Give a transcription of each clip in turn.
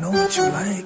Know what you like.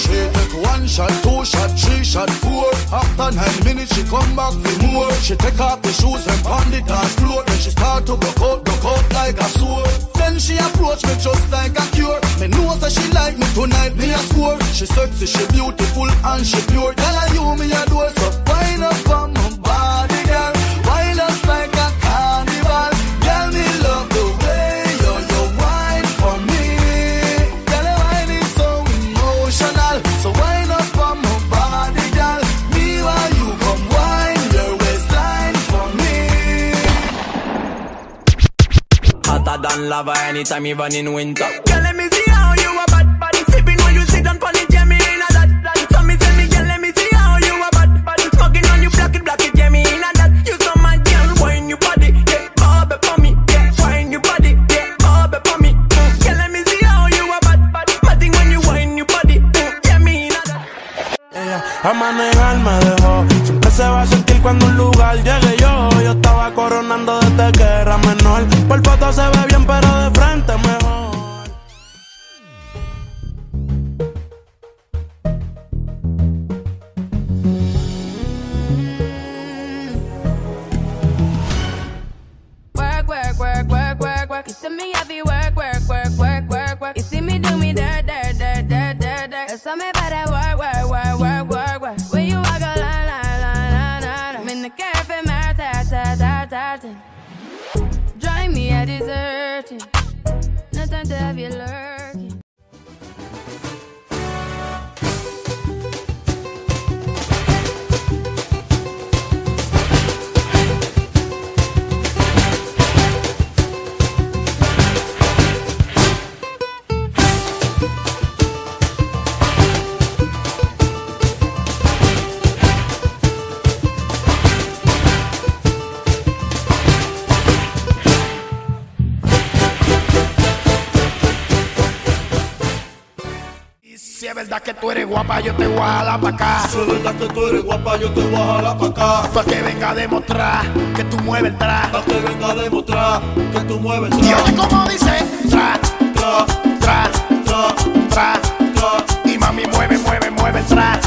She take one shot, two shot, three shot, four. After nine minutes, she come back for more. She take off the shoes and pound the dance floor. Then she start to broke out, broke out like a sword. Then she approach me just like tonight, me a score. She sexy, she beautiful and she pure. Tell her you me a door, so wind up on my body, girl. Wind us like a carnival. Girl, me love the way you you wine for me. Girl, your wine is so emotional. So wind up on my body, girl. Me while you come wine your waistline for me. Hotter than lava anytime, even in winter. Girl, let me see how a manejar me dejó. Siempre se va a sentir cuando un lugar llegue yo. Yo estaba coronando Deserting. No time to have you lurking. Si es verdad que tú eres guapa, yo te voy a jalar pa' acá. Si es verdad que tú eres guapa, yo te voy a jalar pa' acá. Pa' que venga a demostrar que tú mueves el tra. Pa' que venga a demostrar que tú mueves Y oye cómo dice, tra, tra, tra, tra, tra. tra, Y mami mueve, mueve, mueve el tra,